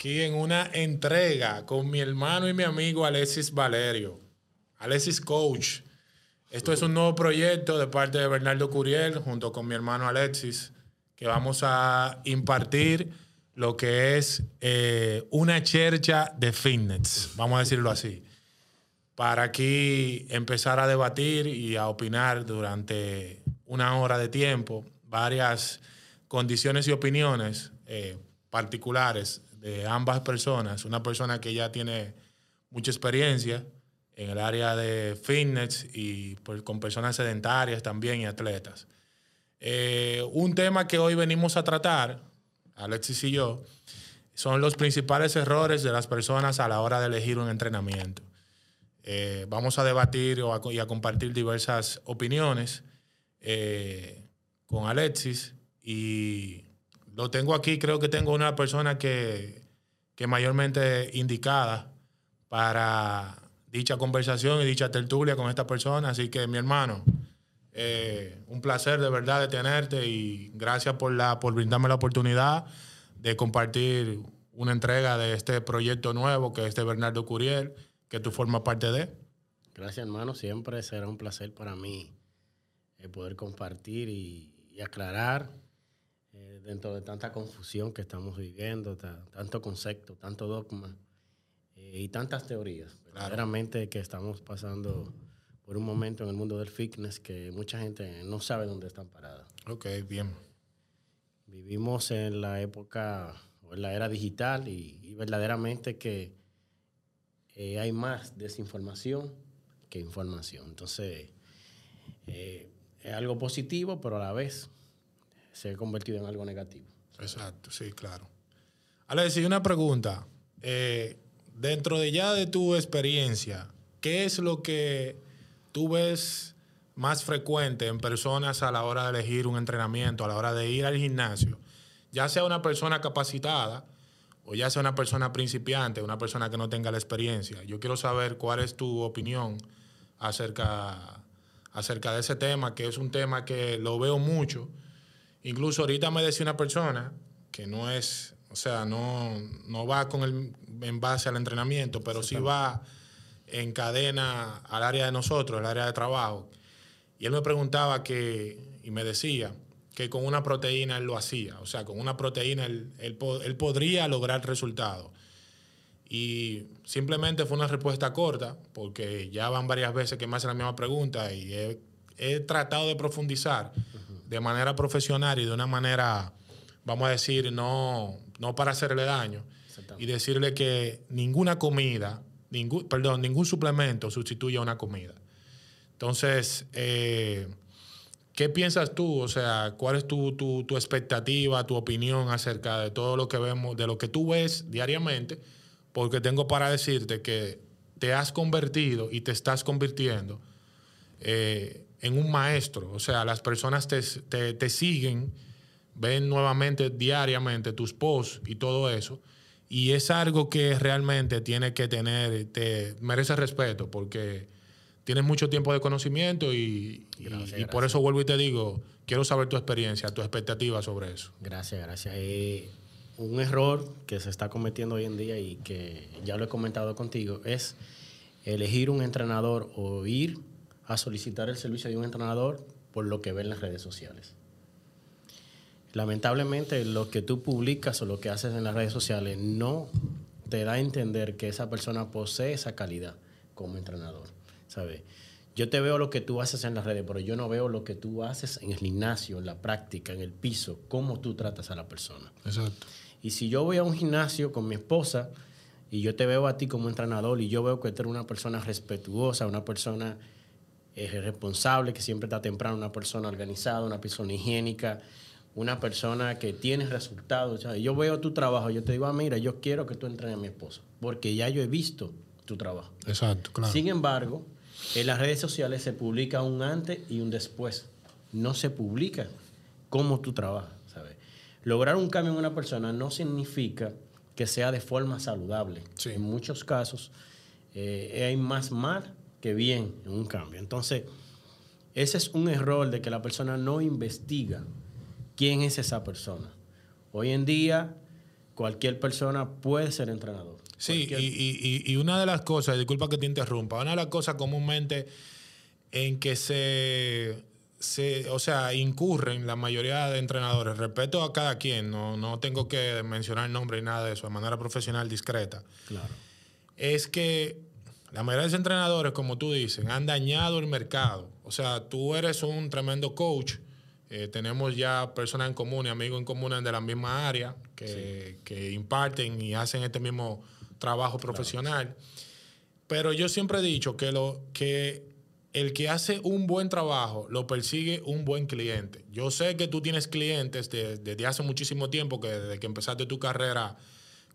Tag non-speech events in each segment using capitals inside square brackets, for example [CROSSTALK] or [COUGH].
aquí en una entrega con mi hermano y mi amigo Alexis Valerio. Alexis Coach. Esto es un nuevo proyecto de parte de Bernardo Curiel junto con mi hermano Alexis, que vamos a impartir lo que es eh, una chercha de fitness, vamos a decirlo así, para aquí empezar a debatir y a opinar durante una hora de tiempo varias condiciones y opiniones eh, particulares de ambas personas. Una persona que ya tiene mucha experiencia en el área de fitness y pues, con personas sedentarias también y atletas. Eh, un tema que hoy venimos a tratar, Alexis y yo, son los principales errores de las personas a la hora de elegir un entrenamiento. Eh, vamos a debatir y a compartir diversas opiniones eh, con Alexis y lo tengo aquí, creo que tengo una persona que, que mayormente indicada para dicha conversación y dicha tertulia con esta persona. Así que mi hermano, eh, un placer de verdad de tenerte y gracias por, la, por brindarme la oportunidad de compartir una entrega de este proyecto nuevo que es de Bernardo Curiel, que tú formas parte de. Gracias hermano, siempre será un placer para mí eh, poder compartir y, aclarar eh, dentro de tanta confusión que estamos viviendo, tanto concepto, tanto dogma y tantas teorías. Verdaderamente que estamos pasando por un momento en el mundo del fitness que mucha gente no sabe dónde están paradas. Ok, bien. Vivimos en la época o en la era digital y, verdaderamente que eh, hay más desinformación que información. Entonces, eh, es algo positivo, pero a la vez se ha convertido en algo negativo. Exacto, sí, claro. Ale, si una pregunta. Eh, dentro de ya de tu experiencia, ¿qué es lo que tú ves más frecuente en personas a la hora de elegir un entrenamiento, a la hora de ir al gimnasio? Ya sea una persona capacitada o ya sea una persona principiante, una persona que no tenga la experiencia. Yo quiero saber cuál es tu opinión acerca, acerca de ese tema, que es un tema que lo veo mucho. Incluso ahorita me decía una persona que no es o sea, no, no va con el, en base al entrenamiento, pero sí va en cadena al área de nosotros, el área de trabajo. Y él me preguntaba que, y me decía, que con una proteína él lo hacía. O sea, con una proteína él, él, podría lograr resultados. Y simplemente fue una respuesta corta, porque ya van varias veces que me hacen la misma pregunta y he tratado de profundizar de manera profesional y de una manera, vamos a decir, no, no para hacerle daño. Y decirle que ninguna comida, ningún, perdón, ningún suplemento sustituye a una comida. Entonces, eh, ¿qué piensas tú? O sea, ¿cuál es tu, tu, tu, expectativa, tu opinión acerca de todo lo que vemos, de lo que tú ves diariamente? Porque tengo para decirte que te has convertido y te estás convirtiendo eh, en un maestro. O sea, las personas te, te, te siguen ven nuevamente diariamente tus posts y todo eso. Y es algo que realmente tiene que tener, te merece respeto porque tienes mucho tiempo de conocimiento y, por eso vuelvo y te digo, quiero saber tu experiencia, tu expectativa sobre eso. Gracias, gracias. Eh, un error que se está cometiendo hoy en día y que ya lo he comentado contigo es elegir un entrenador o ir a solicitar el servicio de un entrenador por lo que ve en las redes sociales lamentablemente lo que tú publicas o lo que haces en las redes sociales no te da a entender que esa persona posee esa calidad como entrenador, ¿sabes? Yo te veo lo que tú haces en las redes, pero yo no veo lo que tú haces en el gimnasio, en la práctica, en el piso, cómo tú tratas a la persona. Exacto. Y si yo voy a un gimnasio con mi esposa y yo te veo a ti como entrenador y yo veo que tú eres una persona respetuosa, una persona eh, responsable, que siempre está temprano, una persona organizada, una persona higiénica, una persona que tiene resultados. Yo veo tu trabajo, yo te digo, ah, mira, yo quiero que tú entrenes a mi esposo, porque ya yo he visto tu trabajo. Exacto, claro. Sin embargo, en las redes sociales se publica un antes y un después. No se publica cómo tú trabajas, ¿sabes? Lograr un cambio en una persona no significa que sea de forma saludable. En muchos casos eh, hay más mal que bien en un cambio. Entonces, ese es un error de que la persona no investiga quién es esa persona. Hoy en día, cualquier persona puede ser entrenador. Sí, Cualquier- y, y- y una de las cosas, disculpa que te interrumpa, una de las cosas comúnmente en que se, se o sea, incurren la mayoría de entrenadores, respeto a cada quien, no, no tengo que mencionar nombre y nada de eso, de manera profesional discreta, Claro. es que la mayoría de los entrenadores, como tú dices, han dañado el mercado. O sea, tú eres un tremendo coach. eh, tenemos ya personas en común y amigos en común de la misma área que, que imparten y hacen este mismo trabajo profesional. Pero yo siempre he dicho que, lo, que el que hace un buen trabajo lo persigue un buen cliente. Yo sé que tú tienes clientes de- desde hace muchísimo tiempo, que desde que empezaste tu carrera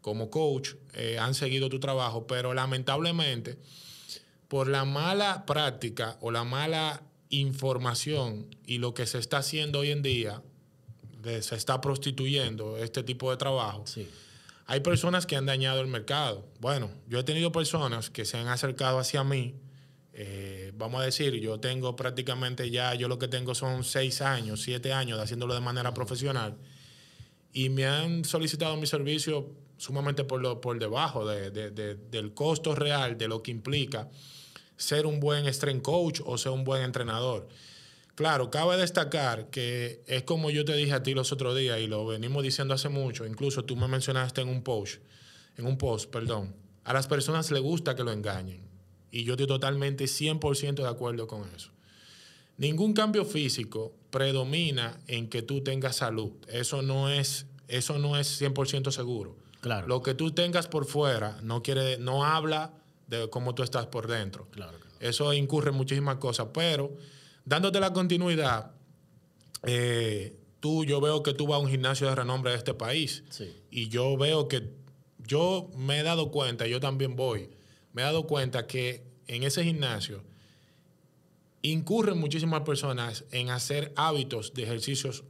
como coach, eh, han seguido tu trabajo, pero lamentablemente, por la mala práctica o la mala información y lo que se está haciendo hoy en día, de- se está prostituyendo este tipo de trabajo, Sí. hay personas que han dañado el mercado. Bueno, yo he tenido personas que se han acercado hacia mí. eh, vamos a decir, yo tengo prácticamente ya, yo lo que tengo son seis años, siete años de haciéndolo de manera profesional. Y me han solicitado mi servicio sumamente por, lo, por debajo de- de- de- del costo real de lo que implica ser un buen strength coach o ser un buen entrenador. Claro, cabe destacar que es como yo te dije a ti los otros días y lo venimos diciendo hace mucho, incluso tú me mencionaste en un post, en un post, perdón. A las personas les gusta que lo engañen y yo estoy totalmente 100% de acuerdo con eso. Ningún cambio físico predomina en que tú tengas salud. Eso no es eso no es 100% seguro. Claro. Lo que tú tengas por fuera no quiere no habla de cómo tú estás por dentro. Claro que no. Eso incurre en muchísimas cosas, pero dándote la continuidad, eh, tú, yo veo que tú vas a un gimnasio de renombre de este país Sí. y yo veo que yo me he dado cuenta, yo también voy, me he dado cuenta que en ese gimnasio incurren muchísimas personas en hacer hábitos de ejercicios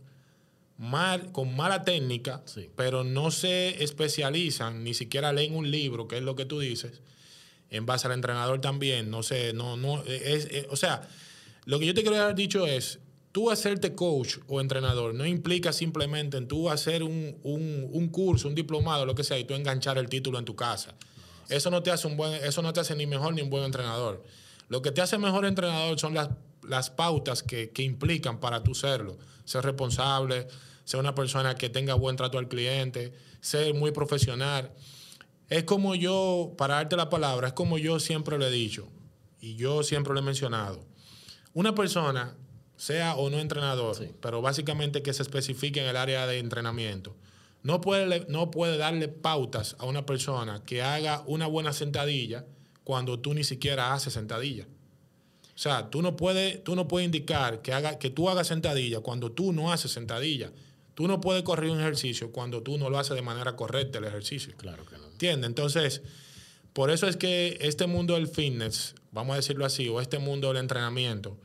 mal, con mala técnica, Sí. pero no se especializan, ni siquiera leen un libro, que es lo que tú dices, en base al entrenador también, no sé, no, no, es, es- o sea, lo que yo te quiero haber dicho es, tú hacerte coach o entrenador no implica simplemente en tú hacer un, un- un curso, un diplomado, lo que sea, y tú enganchar el título en tu casa. Eso no te hace un buen, eso no te hace ni mejor ni un buen entrenador. Lo que te hace mejor entrenador son las, las pautas que, que implican para tú serlo. Ser responsable, ser una persona que tenga buen trato al cliente, ser muy profesional. Es como yo, para darte la palabra, es como yo siempre lo he dicho y yo siempre lo he mencionado. Una persona, sea o no entrenador, Sí. pero básicamente que se especifique en el área de entrenamiento, no puede, no puede darle pautas a una persona que haga una buena sentadilla cuando tú ni siquiera haces sentadilla. O sea, tú no puedes, tú no puedes indicar que, haga, que tú hagas sentadilla cuando tú no haces sentadilla. Tú no puedes correr un ejercicio cuando tú no lo haces de manera correcta el ejercicio. Claro que no. ¿Entiendes? Entonces, por eso es que este mundo del fitness, vamos a decirlo así, o este mundo del entrenamiento,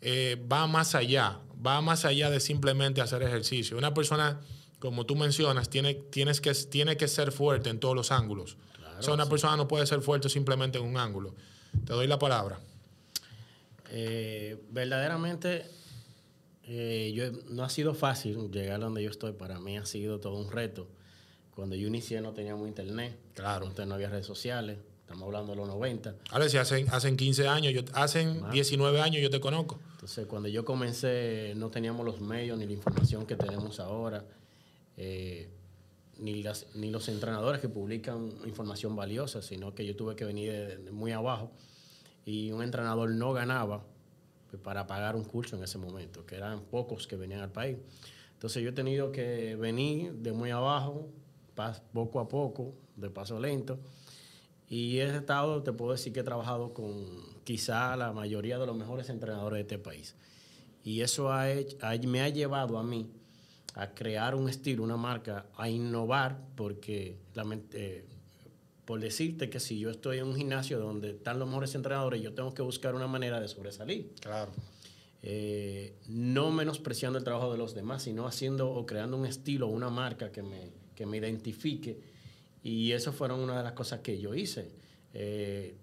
eh, va más allá, va más allá de simplemente hacer ejercicio. Una persona, como tú mencionas, tiene, tienes que, tiene que ser fuerte en todos los ángulos. o sea, una persona no puede ser fuerte simplemente en un ángulo. Te doy la palabra. Eh, verdaderamente, eh, yo, no ha sido fácil llegar a donde yo estoy. Para mí ha sido todo un reto. Cuando yo inicié no teníamos internet. Claro. Entonces no había redes sociales. Estamos hablando de los 90. Ahora, si hacen, hacen 15 años, yo, hacen 19 años, yo te conozco. Entonces, cuando yo comencé, no teníamos los medios ni la información que tenemos ahora, eh, ni, las, ni los entrenadores que publican información valiosa, sino que yo tuve que venir de, de muy abajo y un entrenador no ganaba pues, para pagar un curso en ese momento, que eran pocos que venían al país. Entonces, yo he tenido que venir de muy abajo, poco a poco, de paso lento. Y he estado, te puedo decir que he trabajado con quizá la mayoría de los mejores entrenadores de este país. Y eso ha me ha llevado a mí a crear un estilo, una marca, a innovar, porque lament- eh, por decirte que si yo estoy en un gimnasio donde están los mejores entrenadores, yo tengo que buscar una manera de sobresalir. Claro. Eh, no menospreciando el trabajo de los demás, sino haciendo o creando un estilo, una marca que me, que me identifique. Y eso fueron una de las cosas que yo hice. Eh,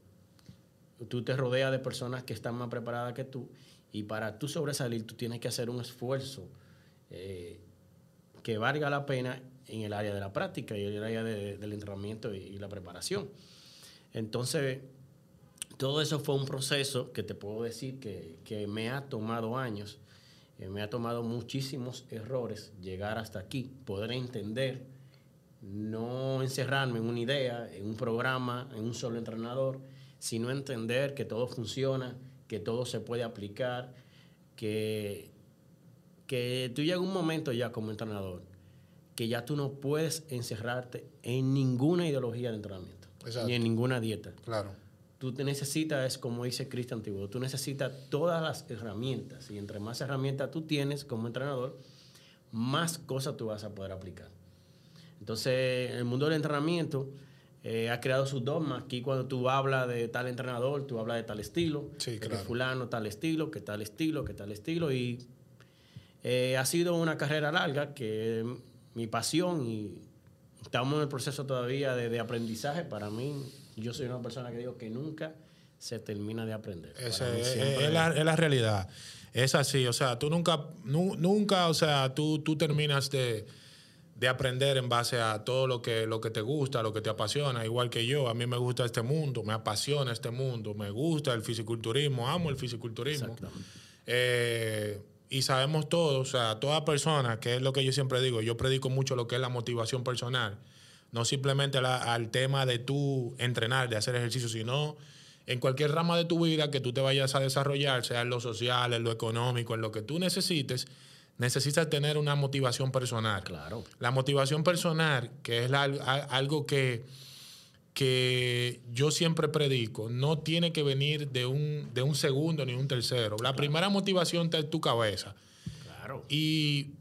tú te rodeas de personas que están más preparadas que tú y para tú sobresalir tú tienes que hacer un esfuerzo eh, que valga la pena en el área de la práctica y en el área de- del entrenamiento y, y la preparación. Entonces, todo eso fue un proceso que te puedo decir que, que me ha tomado años, eh, me ha tomado muchísimos errores llegar hasta aquí, poder entender, no encerrarme en una idea, en un programa, en un solo entrenador, sino entender que todo funciona, que todo se puede aplicar, que, que tú llegas un momento ya como entrenador que ya tú no puedes encerrarte en ninguna ideología de entrenamiento, Exacto. ni en ninguna dieta. Claro. Tú te necesitas, es como dice Cristian Antiguo, tú necesitas todas las herramientas y entre más herramientas tú tienes como entrenador, más cosas tú vas a poder aplicar. Entonces, el mundo del entrenamiento eh, ha creado sus dogmas. Aquí cuando tú hablas de tal entrenador, tú hablas de tal estilo, Sí, de que claro. fulano tal estilo, que tal estilo, que tal estilo. Y eh, ha sido una carrera larga que mi pasión y estamos en el proceso todavía de, de aprendizaje. Para mí, yo soy una persona que digo que nunca se termina de aprender. Es, es la, es la realidad. Es así, o sea, tú nunca, nu- nunca, o sea, tú, tú terminas de, de aprender en base a todo lo que, lo que te gusta, lo que te apasiona, igual que yo. A mí me gusta este mundo, me apasiona este mundo, me gusta el fisiculturismo, amo el fisiculturismo. Exactamente. Eh, y sabemos todos, o sea, toda persona, que es lo que yo siempre digo, yo predico mucho lo que es la motivación personal, no simplemente la- al tema de tú entrenar, de hacer ejercicio, sino en cualquier rama de tu vida que tú te vayas a desarrollar, sea en lo social, en lo económico, en lo que tú necesites, necesitas tener una motivación personal. Claro. La motivación personal, que es la- algo que, que yo siempre predico, no tiene que venir de un, de un segundo ni un tercero. La primera motivación está en tu cabeza. Claro. Y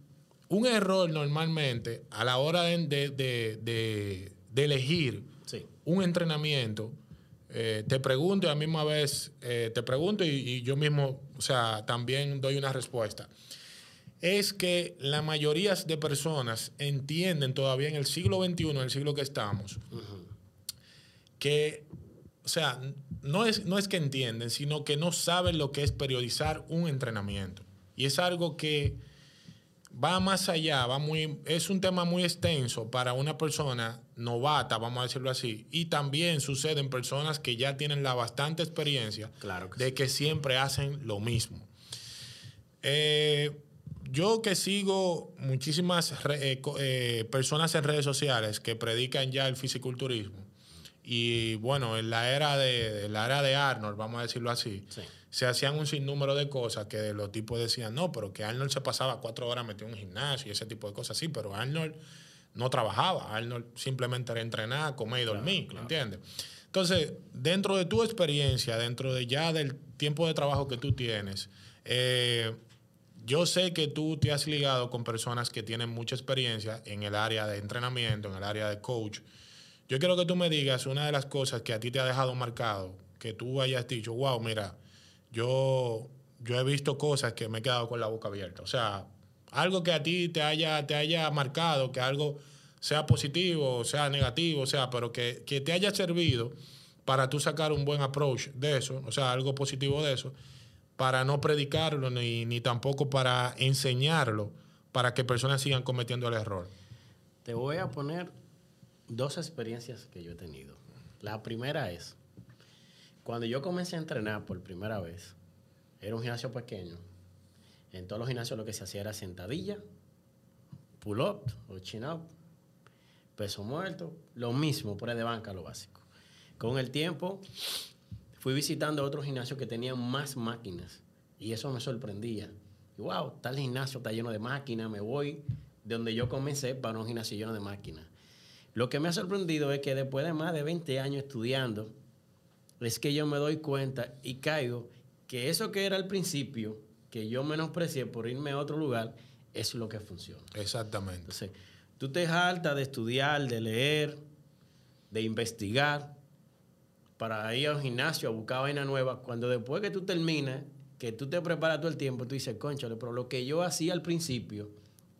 un error normalmente a la hora de, de- de- elegir Sí. un entrenamiento, eh, te pregunto y a la misma vez eh, te pregunto y, y yo mismo, o sea, también doy una respuesta. Es que la mayoría de personas entienden todavía en el siglo XXI, en el siglo que estamos, que, o sea, no es, no es que entienden, sino que no saben lo que es periodizar un entrenamiento. Y es algo que va más allá, va muy, es un tema muy extenso para una persona novata, vamos a decirlo así. Y también sucede en personas que ya tienen la bastante experiencia Claro que de que siempre hacen lo mismo. Eh, yo que sigo muchísimas re- eh, eh, personas en redes sociales que predican ya el fisiculturismo y bueno, en la era de, en la era de Arnold, vamos a decirlo así, Sí. se hacían un sinnúmero de cosas que los tipos decían, no, pero que Arnold se pasaba cuatro horas metido en un gimnasio y ese tipo de cosas, sí, pero Arnold no trabajaba, Arnold simplemente era entrenar, comer y dormir, ¿entiendes? Entonces, dentro de tu experiencia, dentro de ya del tiempo de trabajo que tú tienes, eh, yo sé que tú te has ligado con personas que tienen mucha experiencia en el área de entrenamiento, en el área de coach. Yo quiero que tú me digas una de las cosas que a ti te ha dejado marcado, que tú hayas dicho, wow, mira, yo, yo he visto cosas que me he quedado con la boca abierta. O sea, algo que a ti te haya, te haya marcado, que algo sea positivo, sea negativo, o sea, pero que, que te haya servido para tú sacar un buen approach de eso, o sea, algo positivo de eso, para no predicarlo ni, ni tampoco para enseñarlo, para que personas sigan cometiendo el error. Te voy a poner dos experiencias que yo he tenido. La primera es, cuando yo comencé a entrenar por primera vez, era un gimnasio pequeño. En todos los gimnasios lo que se hacía era sentadilla, pull up o chin up, peso muerto, lo mismo, por de banca, lo básico. Con el tiempo fui visitando otros gimnasios que tenían más máquinas y eso me sorprendía. Y wow, tal gimnasio está lleno de máquinas, me voy de donde yo comencé para un gimnasio lleno de máquinas. Lo que me ha sorprendido es que después de más de 20 años estudiando, es que yo me doy cuenta y caigo que eso que era al principio, que yo menosprecié por irme a otro lugar, es lo que funciona. Exactamente. Entonces, tú te jaltas de estudiar, de leer, de investigar, para ir al gimnasio a buscar vaina nueva. Cuando después que tú terminas, que tú te preparas todo el tiempo, tú dices, conchale, pero lo que yo hacía al principio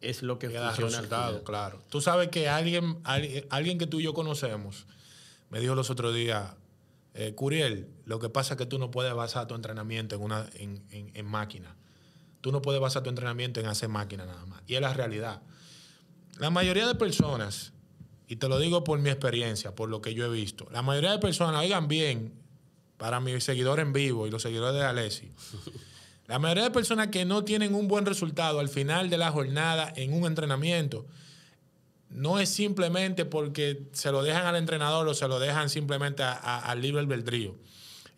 es lo que que da resultado, claro. Tú sabes que alguien, alguien, alguien que tú y yo conocemos me dijo los otros días, eh, Curiel, lo que pasa es que tú no puedes basar tu entrenamiento en, una, en, en- en máquina. Tú no puedes basar tu entrenamiento en hacer máquina nada más. Y es la realidad. la mayoría de personas, y te lo digo por mi experiencia, por lo que yo he visto, la mayoría de personas, oigan bien, para mis seguidores en vivo y los seguidores de Alessi, [LAUGHS] la mayoría de personas que no tienen un buen resultado al final de la jornada en un entrenamiento, no es simplemente porque se lo dejan al entrenador o se lo dejan simplemente al libre albedrío.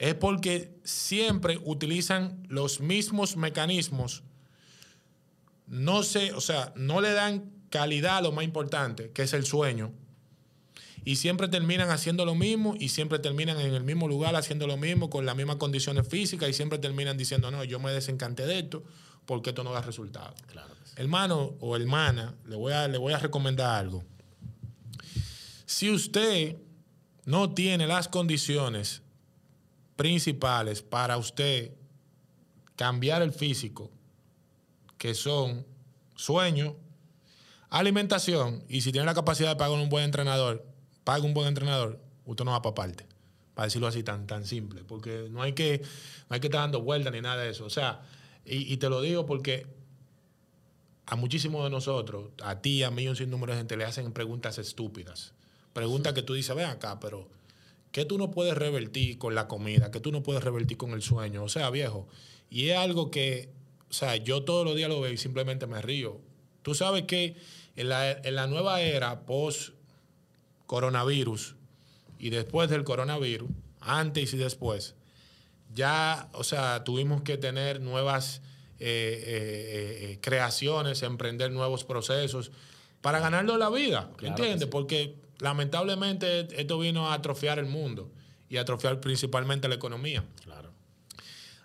Es porque siempre utilizan los mismos mecanismos. No sé, o sea, no le dan calidad a lo más importante, que es el sueño. Y siempre terminan haciendo lo mismo y siempre terminan en el mismo lugar haciendo lo mismo, con las mismas condiciones físicas y siempre terminan diciendo, no, yo me desencanté de esto porque esto no da resultado. Claro Hermano o hermana, le voy, a, le voy a recomendar algo. Si usted no tiene las condiciones principales para usted cambiar el físico, que son sueño, alimentación, y si tiene la capacidad de pagar un buen entrenador, paga un buen entrenador, usted no va para parte. Para decirlo así tan, tan simple. Porque no hay que, no hay que estar dando vueltas ni nada de eso. O sea, y, te lo digo porque a muchísimos de nosotros, a ti, a mí, un sinnúmero de gente, le hacen preguntas estúpidas. Preguntas que tú dices, ven acá, pero ¿qué tú no puedes revertir con la comida? ¿Qué tú no puedes revertir con el sueño? O sea, viejo. Y es algo que, o sea, yo todos los días lo veo y simplemente me río. Tú sabes que en la, en la nueva era post coronavirus y después del coronavirus, antes y después, ya, o sea, tuvimos que tener nuevas eh, eh, eh, creaciones, emprender nuevos procesos para ganarlo la vida, ¿entiendes? Porque lamentablemente esto vino a atrofiar el mundo y a atrofiar principalmente la economía. Claro.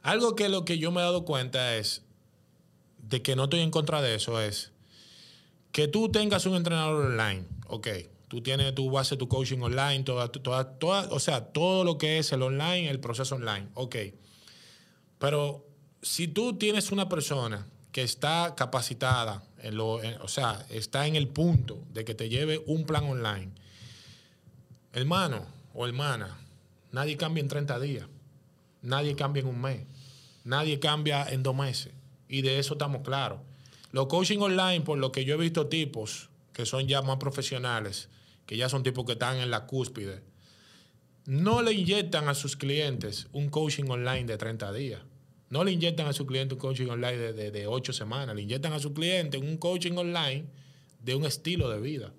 Algo que lo que yo me he dado cuenta es de que no estoy en contra de eso es que tú tengas un entrenador online, ok, Tú tienes, tu base tu coaching online, toda, toda, toda, o sea, todo lo que es el online, el proceso online. Ok. Pero si tú tienes una persona que está capacitada, o sea, está en el punto de que te lleve un plan online, hermano o hermana, nadie cambia en 30 días, nadie cambia en un mes, nadie cambia en dos meses. Y de eso estamos claros. Los coaching online, por lo que yo he visto tipos que son ya más profesionales, que ya son tipos que están en la cúspide, no le inyectan a sus clientes un coaching online de 30 días. No le inyectan a su cliente un coaching online de, de, 8 semanas. Le inyectan a su cliente un coaching online de un estilo de vida.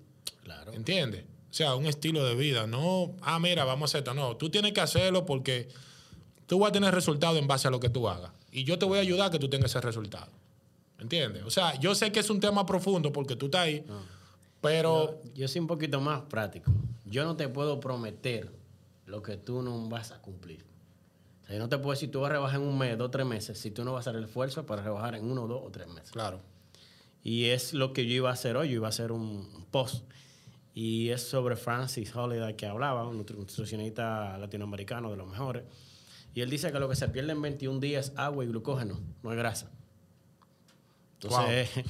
Claro. ¿Entiendes? O sea, un estilo de vida. No, ah, mira, vamos a hacer esto. No, tú tienes que hacerlo porque tú vas a tener resultado en base a lo que tú hagas. Y yo te voy a ayudar a que tú tengas ese resultado. ¿Entiendes? O sea, yo sé que es un tema profundo porque tú estás ahí. Ah. Pero. Yo, soy un poquito más práctico. Yo no te puedo prometer lo que tú no vas a cumplir. O sea, yo no te puedo decir tú vas a rebajar en un mes, dos, tres meses, si tú no vas a hacer el esfuerzo para rebajar en uno, dos o tres meses. Claro. Y es lo que yo iba a hacer hoy. Yo iba a hacer un post. Y es sobre Francis Holiday que hablaba, un nutricionista latinoamericano de los mejores. Y él dice que lo que se pierde en 21 días es agua y glucógeno, no es grasa. Entonces, [LAUGHS]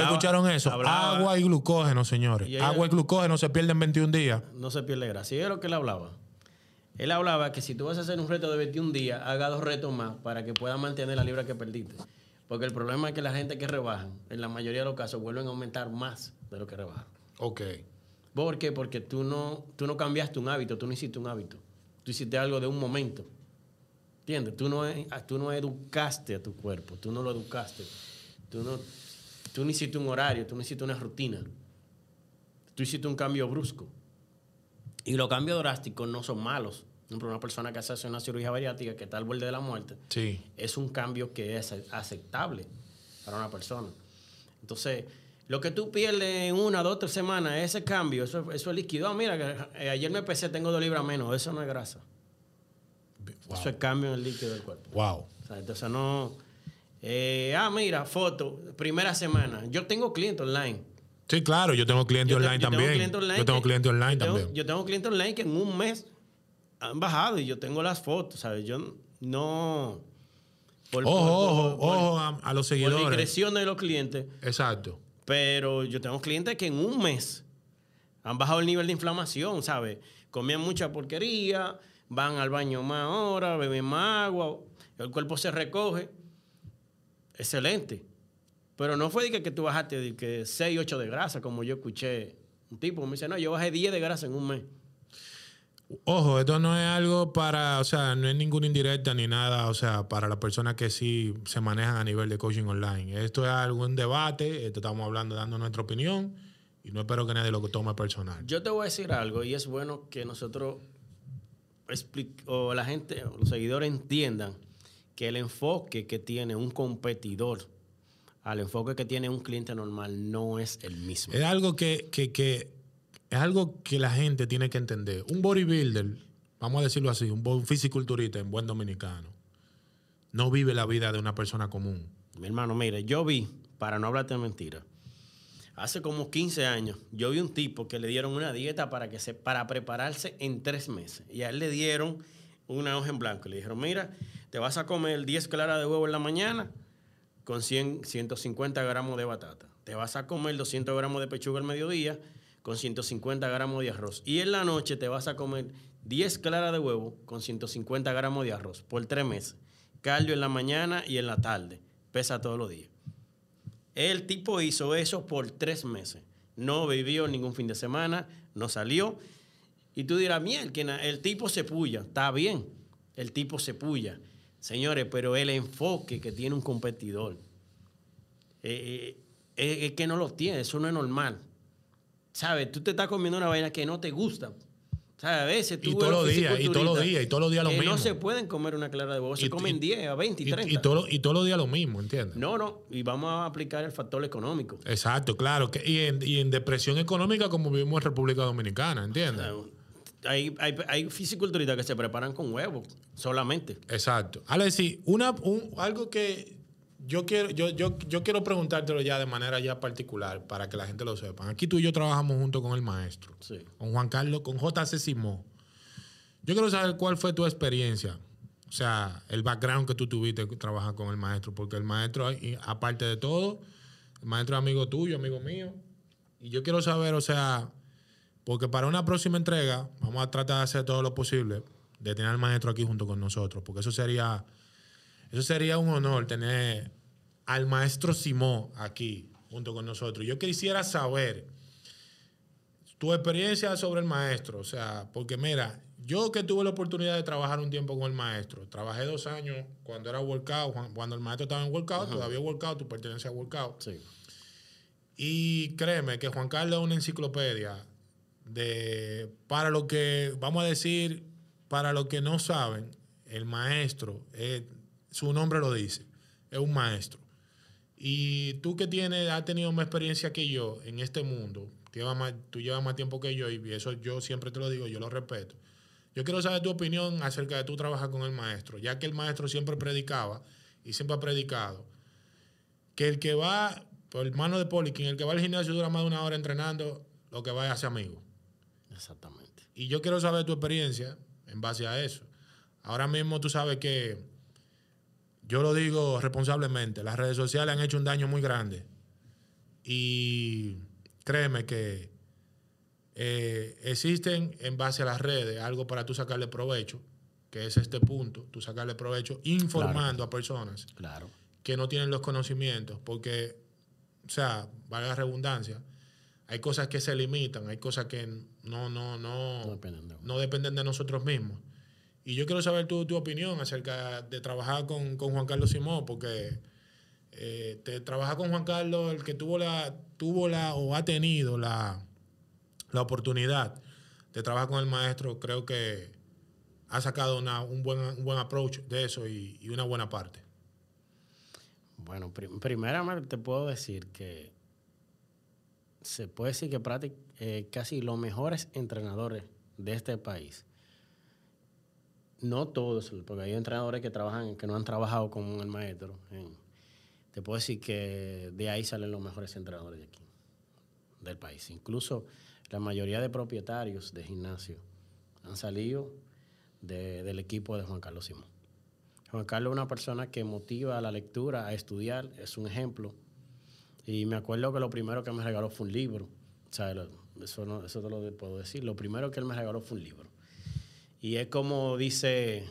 escucharon eso? Agua y glucógeno, señores. Agua y glucógeno se pierden en 21 días. No se pierde grasa. Y es lo que él hablaba. Él hablaba que si tú vas a hacer un reto de 21 días, haga dos retos más para que puedas mantener la libra que perdiste. Porque el problema es que la gente que rebaja, en la mayoría de los casos, vuelven a aumentar más de lo que rebajan. Ok. ¿Por qué? Porque tú no, tú no cambiaste un hábito, tú no hiciste un hábito. Tú hiciste algo de un momento. ¿Entiendes? Tú no, tú no educaste a tu cuerpo, tú no lo educaste. Tú no, tú no hiciste un horario, tú no hiciste una rutina. Tú hiciste un cambio brusco. Y los cambios drásticos no son malos. Por ejemplo, una persona que hace una cirugía bariátrica que está al borde de la muerte, sí. es un cambio que es aceptable para una persona. Entonces, lo que tú pierdes en una, dos, tres semanas, ese cambio, eso, eso es líquido. Ah, mira, eh, ayer me pesé, tengo dos libras menos. Eso no es grasa. Eso es cambio en el líquido del cuerpo. Wow. entonces, no eh, ah, mira, foto, primera semana. Yo tengo clientes online. Sí, claro, yo tengo clientes online también. yo tengo clientes online también. Yo tengo clientes online que en un mes han bajado y yo tengo las fotos, ¿sabes? Yo no. ojo, ojo, ojo a, los seguidores. Por la de los clientes. Exacto. Pero yo tengo clientes que en un mes han bajado el nivel de inflamación, ¿sabes? Comían mucha porquería, van al baño más ahora, beben más agua, el cuerpo se recoge excelente. Pero no fue de que, que tú bajaste de que 6, 8 de grasa, como yo escuché un tipo. Me dice, no, yo bajé 10 de grasa en un mes. Ojo, esto no es algo para, o sea, no es ninguna indirecta ni nada, o sea, para las personas que sí se manejan a nivel de coaching online. Esto es algún debate, esto estamos hablando, dando nuestra opinión y no espero que nadie lo tome personal. Yo te voy a decir algo y es bueno que nosotros o la gente, los seguidores entiendan que el enfoque que tiene un competidor al enfoque que tiene un cliente normal no es el mismo. Es algo que, que, que es algo que la gente tiene que entender. Un bodybuilder, vamos a decirlo así, un fisiculturista en buen dominicano, no vive la vida de una persona común. Mi hermano, mire, yo vi, para no hablarte de mentira, hace como 15 años, yo vi un tipo que le dieron una dieta para, que se, para prepararse en tres meses. Y a él le dieron una hoja en blanco. Le dijeron, mira, te vas a comer 10 claras de huevo en la mañana con 100, 150 gramos de batata. Te vas a comer 200 gramos de pechuga al mediodía con 150 gramos de arroz. Y en la noche te vas a comer 10 claras de huevo con 150 gramos de arroz por tres meses. Cardio en la mañana y en la tarde. Pesa todos los días. El tipo hizo eso por tres meses. No vivió ningún fin de semana, no salió. Y tú dirás, miel, que el tipo se puya. Está bien, el tipo se puya. Señores, pero el enfoque que tiene un competidor eh, eh, es que no lo tiene, eso no es normal. ¿sabes? Tú te estás comiendo una vaina que no te gusta. ¿Sabes? A veces tú y todos los días, y todos los días, y todos los días lo mismo. No se pueden comer una clara de huevo, se comen 10 a 20 y 30. Y, todos los días lo mismo, ¿entiendes? No, no, y vamos a aplicar el factor económico. Exacto, claro. Que, y, en, y en depresión económica como vivimos en República Dominicana, ¿entiendes? Hay, hay, hay fisiculturistas que se preparan con huevos solamente. Exacto. Alexi, una, un, algo que yo quiero, yo, yo, yo quiero preguntártelo ya de manera ya particular para que la gente lo sepa. Aquí tú y yo trabajamos junto con el maestro, con Juan Carlos, con JC Simón. Yo quiero saber cuál fue tu experiencia, o sea, el background que tú tuviste trabajar con el maestro, porque el maestro, aparte de todo, el maestro es amigo tuyo, amigo mío. Y yo quiero saber, o sea, porque para una próxima entrega vamos a tratar de hacer todo lo posible de tener al maestro aquí junto con nosotros, porque eso sería, eso sería un honor tener al maestro Simón aquí junto con nosotros. Yo quisiera saber tu experiencia sobre el maestro, o sea, porque mira, yo que tuve la oportunidad de trabajar un tiempo con el maestro, trabajé dos años cuando era workout, cuando el maestro estaba en workout, todavía workout, tu pertenencia a workout. Sí. Y créeme que Juan Carlos es una enciclopedia de, para lo que, vamos a decir, para los que no saben, el maestro, su nombre lo dice, es un maestro. Y tú que tienes, has tenido más experiencia que yo en este mundo, más, tú llevas más tiempo que yo y eso yo siempre te lo digo, yo lo respeto. Yo quiero saber tu opinión acerca de tú trabajar con el maestro, ya que el maestro siempre predicaba y siempre ha predicado que el que va, por el mano de Poliquín, el que va al gimnasio dura más de una hora entrenando, lo que va a hacer amigo. Exactamente. Y yo quiero saber tu experiencia en base a eso. Ahora mismo tú sabes que yo lo digo responsablemente, las redes sociales han hecho un daño muy grande. Y créeme que eh, existen en base a las redes algo para tú sacarle provecho, que es este punto, tú sacarle provecho informando a personas claro. que no tienen los conocimientos, porque, o sea, valga la redundancia, hay cosas que se limitan, hay cosas que no, no, no, no dependen de nosotros mismos. Y yo quiero saber tu, tu opinión acerca de trabajar con, Juan Carlos Simón, porque eh, te trabaja con Juan Carlos, el que tuvo la, tuvo la o ha tenido la, la oportunidad de trabajar con el maestro, creo que ha sacado un, buen, un buen approach de eso y, una buena parte. Bueno, primeramente te puedo decir que se puede decir que eh, casi los mejores entrenadores de este país no todos, porque hay entrenadores que trabajan, que no han trabajado con el maestro. te puedo decir que de ahí salen los mejores entrenadores de aquí, del país. Incluso la mayoría de propietarios de gimnasio han salido del equipo de Juan Carlos Simón. Juan Carlos es una persona que motiva a la lectura, a estudiar, es un ejemplo. Y me acuerdo que lo primero que me regaló fue un libro. O sea, eso, eso te lo puedo decir. Lo primero que él me regaló fue un libro. Y es como dice,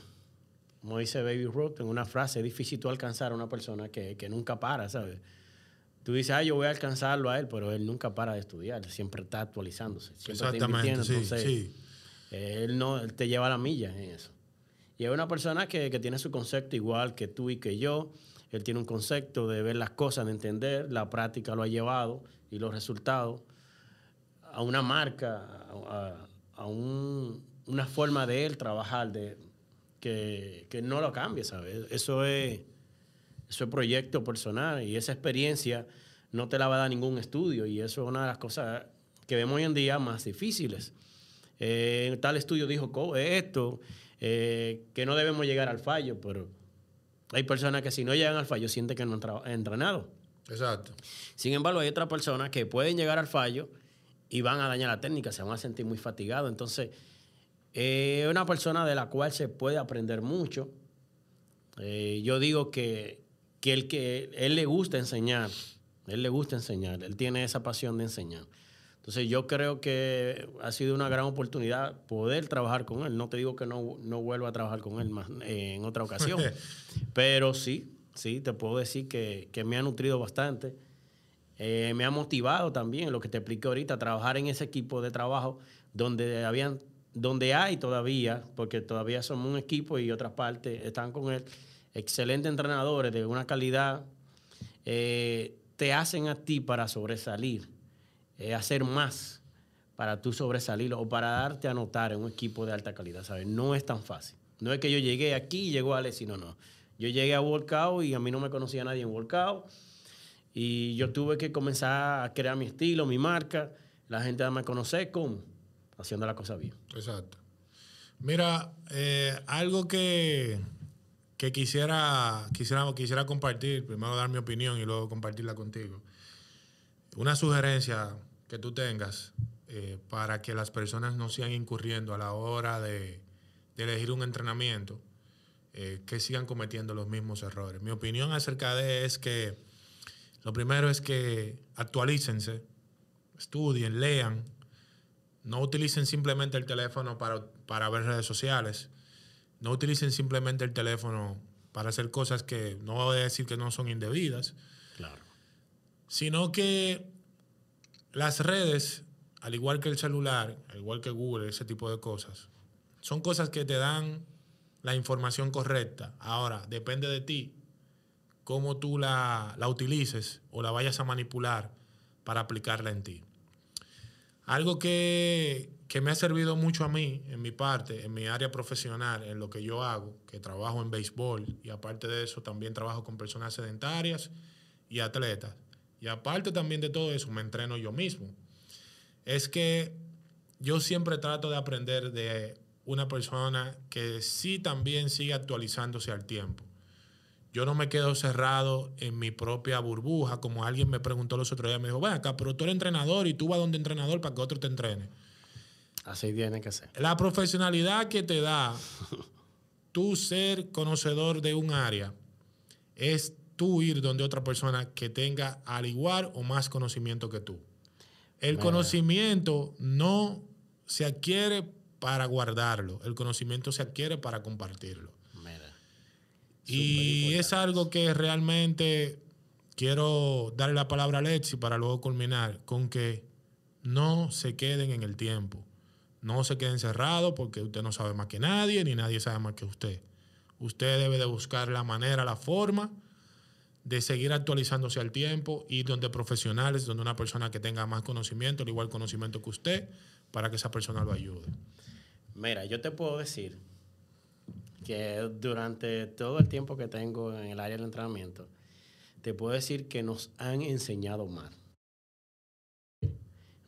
como dice Baby Ruth en una frase, es difícil tú alcanzar a una persona que, nunca para, ¿sabes? tú dices, ah, yo voy a alcanzarlo a él, pero él nunca para de estudiar, siempre está actualizándose. Siempre está Exactamente, invirtiendo, sí, entonces, sí. Él no él te lleva a la milla en eso. Y es una persona que, que tiene su concepto igual que tú y que yo. Él tiene un concepto de ver las cosas, de entender. La práctica lo ha llevado y los resultados a una marca, a, a un- una forma de él trabajar de, que, que no lo cambie, ¿sabes? Eso es, eso es proyecto personal y esa experiencia no te la va a dar ningún estudio y eso es una de las cosas que vemos hoy en día más difíciles. Eh, tal estudio dijo co- esto, eh, que no debemos llegar al fallo, pero hay personas que si no llegan al fallo sienten que no han entrenado. Exacto. Sin embargo, hay otras personas que pueden llegar al fallo y van a dañar la técnica, se van a sentir muy fatigados. Entonces, eh, es una persona de la cual se puede aprender mucho. Eh, yo digo que, que el que él le gusta enseñar, él le gusta enseñar, él tiene esa pasión de enseñar. Entonces yo creo que ha sido una gran oportunidad poder trabajar con él. No te digo que no, no vuelva a trabajar con él más eh, en otra ocasión, [LAUGHS] pero sí, sí, te puedo decir que, que me ha nutrido bastante. Eh, me ha motivado también, lo que te expliqué ahorita, trabajar en ese equipo de trabajo donde habían, donde hay todavía, porque todavía somos un equipo y otras partes están con él, excelentes entrenadores de una calidad, eh, te hacen a ti para sobresalir, eh, hacer más para tú sobresalir o para darte a notar en un equipo de alta calidad, ¿sabes? No es tan fácil. No es que yo llegué aquí y llegó Alex, sino no. Yo llegué a Workout y a mí no me conocía nadie en Workout. Y yo tuve que comenzar a crear mi estilo, mi marca. La gente me conoce como haciendo la cosa bien. Exacto. Mira, eh, algo que, que quisiera, quisiera, quisiera compartir, primero dar mi opinión y luego compartirla contigo. Una sugerencia que tú tengas eh, para que las personas no sigan incurriendo a la hora de, de elegir un entrenamiento, eh, que sigan cometiendo los mismos errores. Mi opinión acerca de es que lo primero es que actualícense, estudien, lean, no utilicen simplemente el teléfono para, para ver redes sociales. No utilicen simplemente el teléfono para hacer cosas que no voy a decir que no son indebidas, Claro. sino que las redes, al igual que el celular, al igual que Google, ese tipo de cosas, son cosas que te dan la información correcta. Ahora, depende de ti cómo tú la, la utilices o la vayas a manipular para aplicarla en ti. Algo que, que me ha servido mucho a mí, en mi parte, en mi área profesional, en lo que yo hago, que trabajo en béisbol y aparte de eso también trabajo con personas sedentarias y atletas. Y aparte también de todo eso, me entreno yo mismo. Es que yo siempre trato de aprender de una persona que sí también sigue actualizándose al tiempo. Yo no me quedo cerrado en mi propia burbuja, como alguien me preguntó los otros días, me dijo, ven acá, pero tú eres entrenador y tú vas donde entrenador para que otro te entrene. Así tiene que ser. La profesionalidad que te da [LAUGHS] tú ser conocedor de un área es tú ir donde otra persona que tenga al igual o más conocimiento que tú. El conocimiento no se adquiere para guardarlo, el conocimiento se adquiere para compartirlo. Mira. Y es algo que realmente quiero darle la palabra a Alexi para luego culminar con que no se queden en el tiempo. No se queden cerrados porque usted no sabe más que nadie, ni nadie sabe más que usted. Usted debe de buscar la manera, la forma de seguir actualizándose al tiempo, ir donde profesionales, donde una persona que tenga más conocimiento, al igual conocimiento que usted, para que esa persona lo ayude. Mira, yo te puedo decir que durante todo el tiempo que tengo en el área del entrenamiento, te puedo decir que nos han enseñado mal.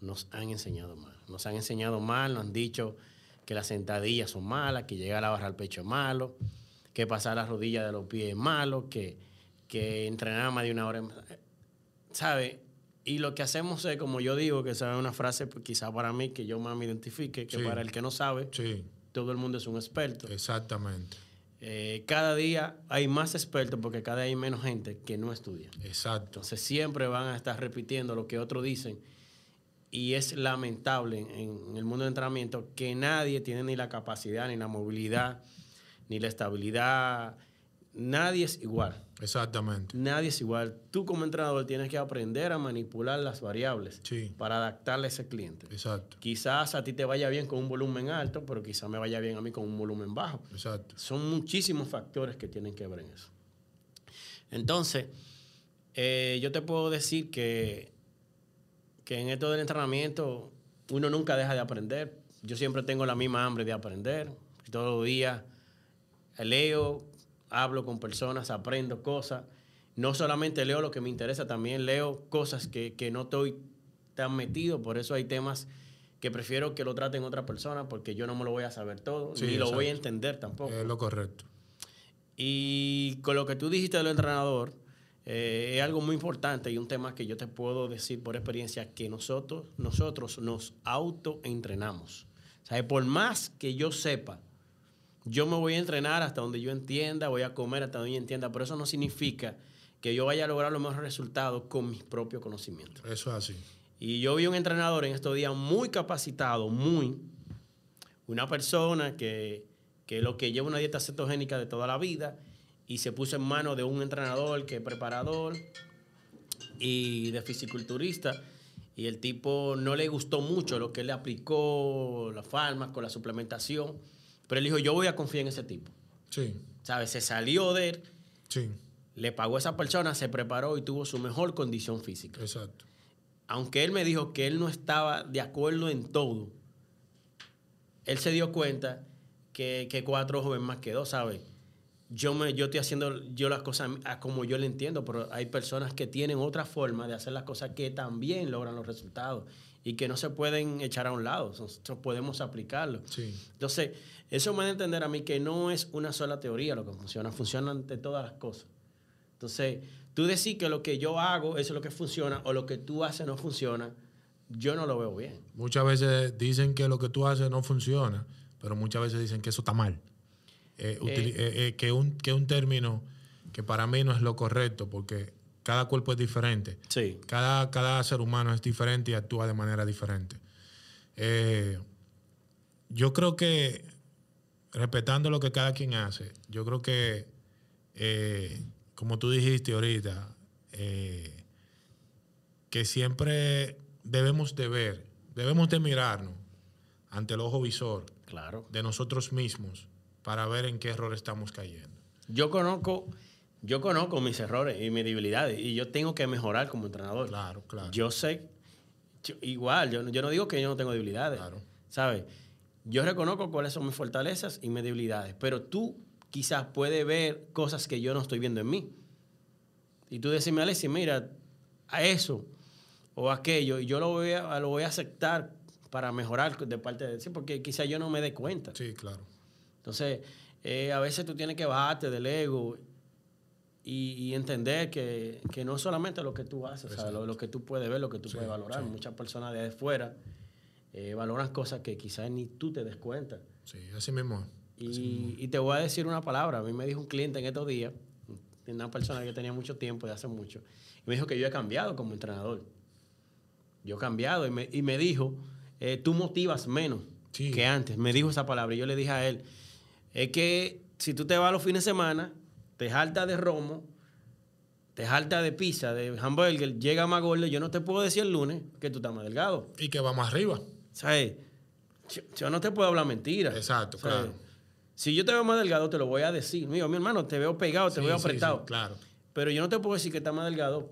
Nos han enseñado mal. Nos han enseñado mal, nos han dicho que las sentadillas son malas, que llegar a la barra al pecho es malo, que pasar las rodillas de los pies es malo, que, que entrenar más de una hora es ¿Sabe? Y lo que hacemos es, como yo digo, que es una frase pues, quizá para mí que yo más me identifique, que Sí. para el que no sabe, Sí, todo el mundo es un experto. exactamente. Eh, cada día hay más expertos porque cada día hay menos gente que no estudia. Exacto. Entonces siempre van a estar repitiendo lo que otros dicen. Y es lamentable en, en el mundo del entrenamiento que nadie tiene ni la capacidad, ni la movilidad, ni la estabilidad nadie es igual. Exactamente. Nadie es igual. Tú como entrenador tienes que aprender a manipular las variables Sí. para adaptarle a ese cliente. Exacto. Quizás a ti te vaya bien con un volumen alto, pero quizás me vaya bien a mí con un volumen bajo. Exacto. Son muchísimos factores que tienen que ver en eso. Entonces, eh, yo te puedo decir que, que en esto del entrenamiento uno nunca deja de aprender. Yo siempre tengo la misma hambre de aprender. Todos los días leo, hablo con personas, aprendo cosas. No solamente leo lo que me interesa, también leo cosas que, que no estoy tan metido. Por eso hay temas que prefiero que lo traten otra persona porque yo no me lo voy a saber todo, Sí, ni lo voy a entender tampoco. Es lo correcto. Y con lo que tú dijiste del entrenador, eh, es algo muy importante y un tema que yo te puedo decir por experiencia que nosotros, nosotros nos autoentrenamos. O sea, por más que yo sepa, yo me voy a entrenar hasta donde yo entienda, voy a comer hasta donde yo entienda, pero eso no significa que yo vaya a lograr los mejores resultados con mis propios conocimientos. Eso es así. Y yo vi un entrenador en estos días muy capacitado, muy, una persona que, que lo que lleva una dieta cetogénica de toda la vida y se puso en manos de un entrenador que es preparador y de fisiculturista y el tipo no le gustó mucho lo que le aplicó, las fármacos, la suplementación, pero él dijo, yo voy a confiar en ese tipo. Sí. ¿Sabes? Se salió de él, Sí. le pagó a esa persona, se preparó y tuvo su mejor condición física Exacto. aunque él me dijo que él no estaba de acuerdo en todo, él se dio cuenta que, que cuatro ojos ven más que dos, ¿sabes? Yo, me, yo estoy haciendo yo las cosas a como yo le entiendo, pero hay personas que tienen otra forma de hacer las cosas que también logran los resultados y que no se pueden echar a un lado, nosotros podemos aplicarlo. Sí. Entonces, eso me da a entender a mí que no es una sola teoría lo que funciona, funcionan de todas las cosas. Entonces, tú decir que lo que yo hago es lo que funciona o lo que tú haces no funciona, yo no lo veo bien. Muchas veces dicen que lo que tú haces no funciona, pero muchas veces dicen que eso está mal. Eh, eh, eh, que, un, que un término que para mí no es lo correcto, porque cada cuerpo es diferente. Sí. Cada, cada ser humano es diferente y actúa de manera diferente. Eh, yo creo que, respetando lo que cada quien hace, yo creo que, eh, como tú dijiste ahorita, eh, que siempre debemos de ver, debemos de mirarnos ante el ojo visor Claro. de nosotros mismos para ver en qué error estamos cayendo. Yo conozco, yo conozco mis errores y mis debilidades y yo tengo que mejorar como entrenador. Claro, claro. Yo sé, yo- igual, yo, no- yo no digo que yo no tengo debilidades, Claro. ¿sabes? Yo reconozco cuáles son mis fortalezas y mis debilidades, pero tú quizás puedes ver cosas que yo no estoy viendo en mí. Y tú decirme, Alexis, mira, a eso o aquello, y yo lo voy a, lo voy a aceptar para mejorar de parte de sí, porque quizás yo no me dé cuenta. Sí, claro. Entonces, eh, a veces tú tienes que bajarte del ego y, y entender que, que no solamente lo que tú haces, o sea, lo, lo que tú puedes ver, lo que tú Sí, puedes valorar. sí. Muchas personas de afuera eh, valoran cosas que quizás ni tú te des cuenta. Sí, así mismo. Y, y te voy a decir una palabra. A mí me dijo un cliente en estos días, una persona que tenía mucho tiempo, de hace mucho, y me dijo que yo he cambiado como entrenador. Yo he cambiado y me, y me dijo, eh, tú motivas menos Sí. que antes. Me dijo esa palabra y yo le dije a él, es que si tú te vas los fines de semana, te jaltas de romo, te jaltas de pizza, de hamburger, llega más gordo, yo no te puedo decir el lunes que tú estás más delgado. Y que va más arriba. ¿Sabes? Yo, yo no te puedo hablar mentira. Exacto, ¿Sabes? claro. Si yo te veo más delgado, te lo voy a decir. Mío, mi hermano, te veo pegado, te Sí, veo apretado. sí, claro. Pero yo no te puedo decir que estás más delgado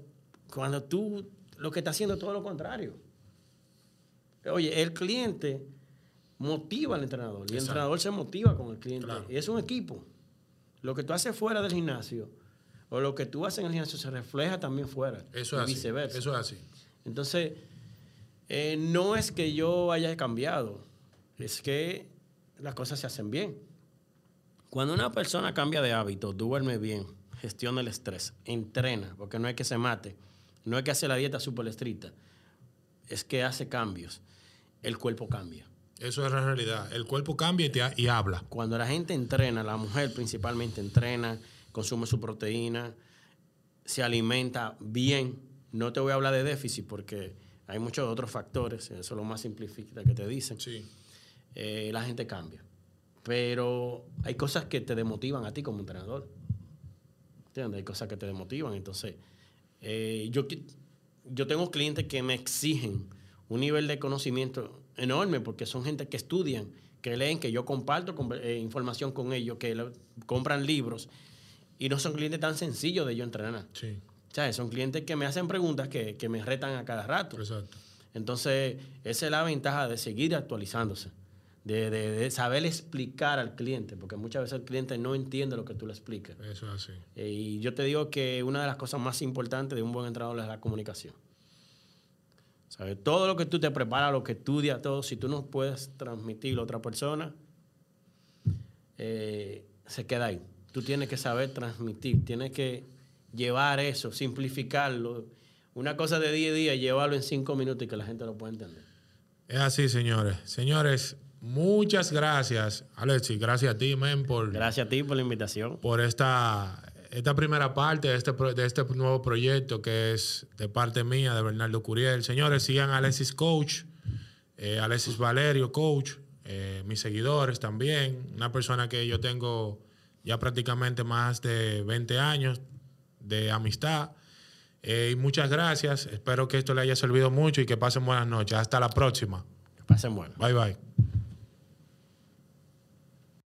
cuando tú lo que estás haciendo es todo lo contrario. Oye, el cliente motiva al entrenador y el Exacto. entrenador se motiva con el cliente. Claro. Y es un equipo. Lo que tú haces fuera del gimnasio o lo que tú haces en el gimnasio se refleja también fuera. Eso y es así. viceversa. Eso es así. Entonces, eh, no es que yo haya cambiado, es que las cosas se hacen bien. Cuando una persona cambia de hábito, duerme bien, gestiona el estrés, entrena, porque no es que se mate, no es que hace la dieta súper estricta, es que hace cambios, el cuerpo cambia. Eso es la realidad. El cuerpo cambia y, te ha- y habla. Cuando la gente entrena, la mujer principalmente entrena, consume su proteína, se alimenta bien. No te voy a hablar de déficit porque hay muchos otros factores, eso es lo más simplificado que te dicen. Sí. Eh, la gente cambia. Pero hay cosas que te demotivan a ti como entrenador. ¿Entiendes? Hay cosas que te desmotivan. Entonces, eh, yo, yo tengo clientes que me exigen un nivel de conocimiento enorme porque son gente que estudian, que leen, que yo comparto eh, información con ellos, que compran libros y no son clientes tan sencillos de yo entrenar. Sí. O sea, son clientes que me hacen preguntas que, que me retan a cada rato. Exacto. Entonces, esa es la ventaja de seguir actualizándose de, saber explicar al cliente, porque muchas veces el cliente no entiende lo que tú le explicas. Eso es así. Eh, y yo te digo que una de las cosas más importantes de un buen entrenador es la comunicación. ¿Sabes? Todo lo que tú te preparas, lo que estudias, todo, si tú no puedes transmitirlo a otra persona, eh, se queda ahí. Tú tienes que saber transmitir, tienes que llevar eso, simplificarlo. Una cosa de día a día, llevarlo en cinco minutos y que la gente lo pueda entender. Es así, señores. Señores, Muchas gracias, Alexi. Gracias a ti, men, por. Gracias a ti por la invitación. Por esta, esta primera parte de este, de este nuevo proyecto que es de parte mía, de Bernardo Curiel. Señores, sigan a Alexis Coach, eh, Alexis Valerio Coach, eh, mis seguidores también. Una persona que yo tengo ya prácticamente más de 20 años de amistad. Eh, y muchas gracias. Espero que esto le haya servido mucho y que pasen buenas noches. Hasta la próxima. pasen buenas. Bye bye.